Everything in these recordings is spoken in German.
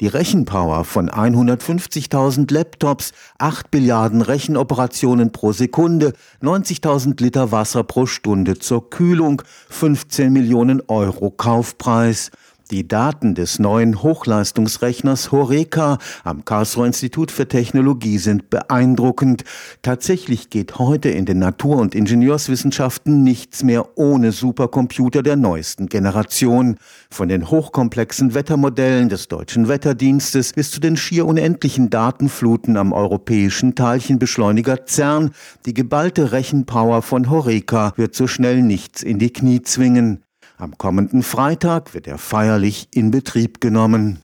Die Rechenpower von 150.000 Laptops, 8 Billiarden Rechenoperationen pro Sekunde, 90.000 Liter Wasser pro Stunde zur Kühlung, 15 Millionen Euro Kaufpreis. Die Daten des neuen Hochleistungsrechners Horeca am Karlsruher Institut für Technologie sind beeindruckend. Tatsächlich geht heute in den Natur- und Ingenieurswissenschaften nichts mehr ohne Supercomputer der neuesten Generation. Von den hochkomplexen Wettermodellen des deutschen Wetterdienstes bis zu den schier unendlichen Datenfluten am europäischen Teilchenbeschleuniger CERN. Die geballte Rechenpower von Horeca wird so schnell nichts in die Knie zwingen. Am kommenden Freitag wird er feierlich in Betrieb genommen.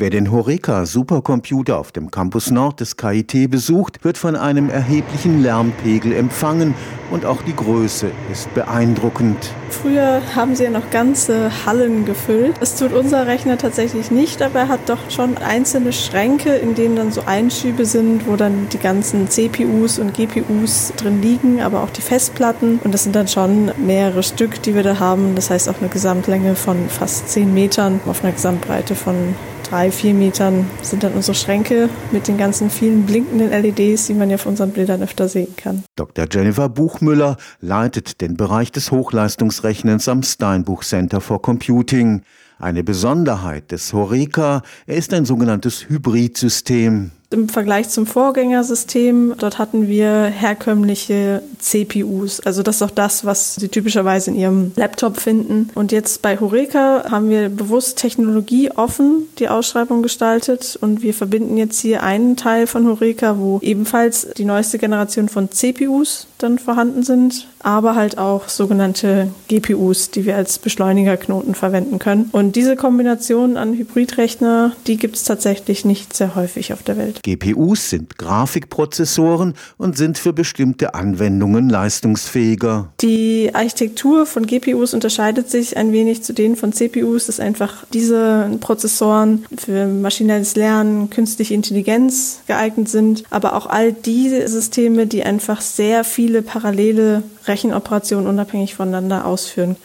Wer den Horeca Supercomputer auf dem Campus Nord des KIT besucht, wird von einem erheblichen Lärmpegel empfangen und auch die Größe ist beeindruckend. Früher haben sie ja noch ganze Hallen gefüllt. Das tut unser Rechner tatsächlich nicht, aber er hat doch schon einzelne Schränke, in denen dann so Einschübe sind, wo dann die ganzen CPUs und GPUs drin liegen, aber auch die Festplatten. Und das sind dann schon mehrere Stück, die wir da haben. Das heißt auch eine Gesamtlänge von fast 10 Metern auf einer Gesamtbreite von drei, vier Metern sind dann unsere Schränke mit den ganzen vielen blinkenden LEDs, die man ja auf unseren Bildern öfter sehen kann. Dr. Jennifer Buchmüller leitet den Bereich des Hochleistungsrechnens am Steinbuch Center for Computing. Eine Besonderheit des Horeca, ist ein sogenanntes Hybridsystem. Im Vergleich zum Vorgängersystem, dort hatten wir herkömmliche CPUs. Also das ist auch das, was Sie typischerweise in Ihrem Laptop finden. Und jetzt bei Horeca haben wir bewusst Technologie offen die Ausschreibung gestaltet und wir verbinden jetzt hier einen Teil von Horeca, wo ebenfalls die neueste Generation von CPUs dann vorhanden sind, aber halt auch sogenannte GPUs, die wir als Beschleunigerknoten verwenden können. Und diese Kombination an Hybridrechner, die gibt es tatsächlich nicht sehr häufig auf der Welt. GPUs sind Grafikprozessoren und sind für bestimmte Anwendungen leistungsfähiger. Die Architektur von GPUs unterscheidet sich ein wenig zu denen von CPUs, dass einfach diese Prozessoren für maschinelles Lernen, künstliche Intelligenz geeignet sind, aber auch all diese Systeme, die einfach sehr viele parallele Rechenoperationen unabhängig voneinander ausführen.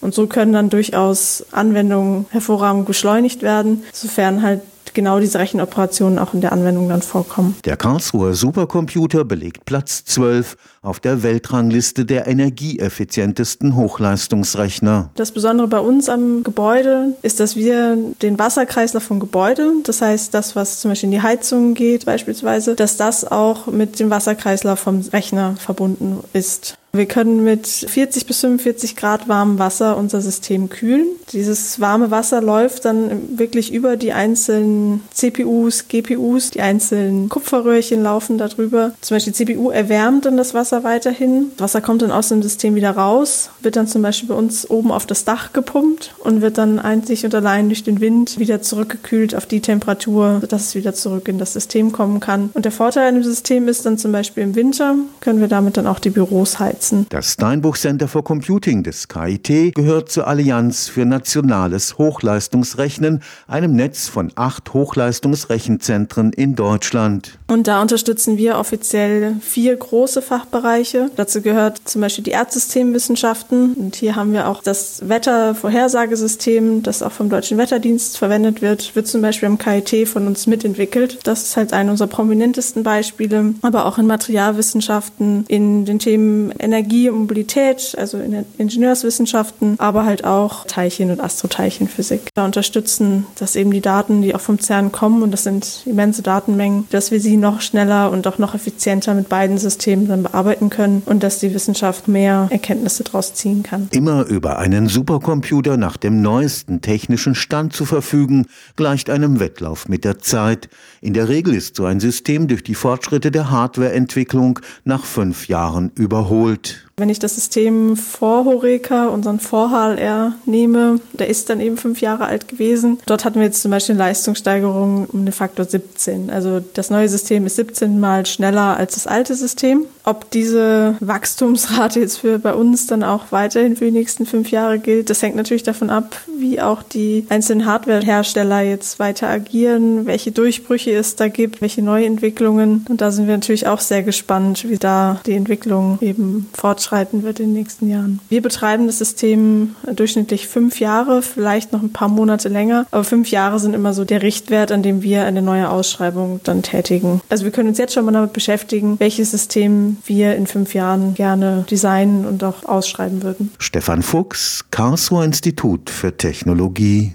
Und so können dann durchaus Anwendungen hervorragend beschleunigt werden, sofern halt genau diese Rechenoperationen auch in der Anwendung dann vorkommen. Der Karlsruher Supercomputer belegt Platz 12 auf der Weltrangliste der energieeffizientesten Hochleistungsrechner. Das Besondere bei uns am Gebäude ist, dass wir den Wasserkreislauf vom Gebäude, das heißt das, was zum Beispiel in die Heizung geht beispielsweise, dass das auch mit dem Wasserkreislauf vom Rechner verbunden ist. Wir können mit 40 bis 45 Grad warmem Wasser unser System kühlen. Dieses warme Wasser läuft dann wirklich über die einzelnen CPUs, GPUs, die einzelnen Kupferröhrchen laufen darüber. Zum Beispiel die CPU erwärmt dann das Wasser weiterhin. Wasser kommt dann aus dem System wieder raus, wird dann zum Beispiel bei uns oben auf das Dach gepumpt und wird dann einzig und allein durch den Wind wieder zurückgekühlt auf die Temperatur, sodass es wieder zurück in das System kommen kann. Und der Vorteil an dem System ist dann zum Beispiel im Winter können wir damit dann auch die Büros heizen heizen. Das Steinbuch Center for Computing des KIT gehört zur Allianz für nationales Hochleistungsrechnen, einem Netz von acht Hochleistungsrechenzentren in Deutschland. Und da unterstützen wir offiziell vier große Fachbereiche. Dazu gehört zum Beispiel die Erdsystemwissenschaften. Und hier haben wir auch das Wettervorhersagesystem, das auch vom Deutschen Wetterdienst verwendet wird, wird zum Beispiel am KIT von uns mitentwickelt. Das ist halt einer unserer prominentesten Beispiele. Aber auch in Materialwissenschaften, in den Themen Energie und Mobilität, also in den Ingenieurswissenschaften, aber halt auch Teilchen- und Astroteilchenphysik. Da unterstützen, dass eben die Daten, die auch vom CERN kommen, und das sind immense Datenmengen, dass wir sie noch schneller und auch noch effizienter mit beiden Systemen dann bearbeiten können und dass die Wissenschaft mehr Erkenntnisse daraus ziehen kann. Immer über einen Supercomputer nach dem neuesten technischen Stand zu verfügen, gleicht einem Wettlauf mit der Zeit. In der Regel ist so ein System durch die Fortschritte der Hardwareentwicklung nach fünf Jahren überholt. fruit. Wenn ich das System vor Horeca, unseren Vor-HLR nehme, der ist dann eben fünf Jahre alt gewesen. Dort hatten wir jetzt zum Beispiel eine Leistungssteigerung um den Faktor 17. Also das neue System ist 17 mal schneller als das alte System. Ob diese Wachstumsrate jetzt für bei uns dann auch weiterhin für die nächsten fünf Jahre gilt, das hängt natürlich davon ab, wie auch die einzelnen Hardwarehersteller jetzt weiter agieren, welche Durchbrüche es da gibt, welche Neuentwicklungen. Und da sind wir natürlich auch sehr gespannt, wie da die Entwicklung eben fortschreitet fortschreiten wird in den nächsten Jahren. Wir betreiben das System durchschnittlich fünf Jahre, vielleicht noch ein paar Monate länger, aber fünf Jahre sind immer so der Richtwert, an dem wir eine neue Ausschreibung dann tätigen. Also wir können uns jetzt schon mal damit beschäftigen, welches System wir in fünf Jahren gerne designen und auch ausschreiben würden. Stefan Fuchs, Karlsruher Institut für Technologie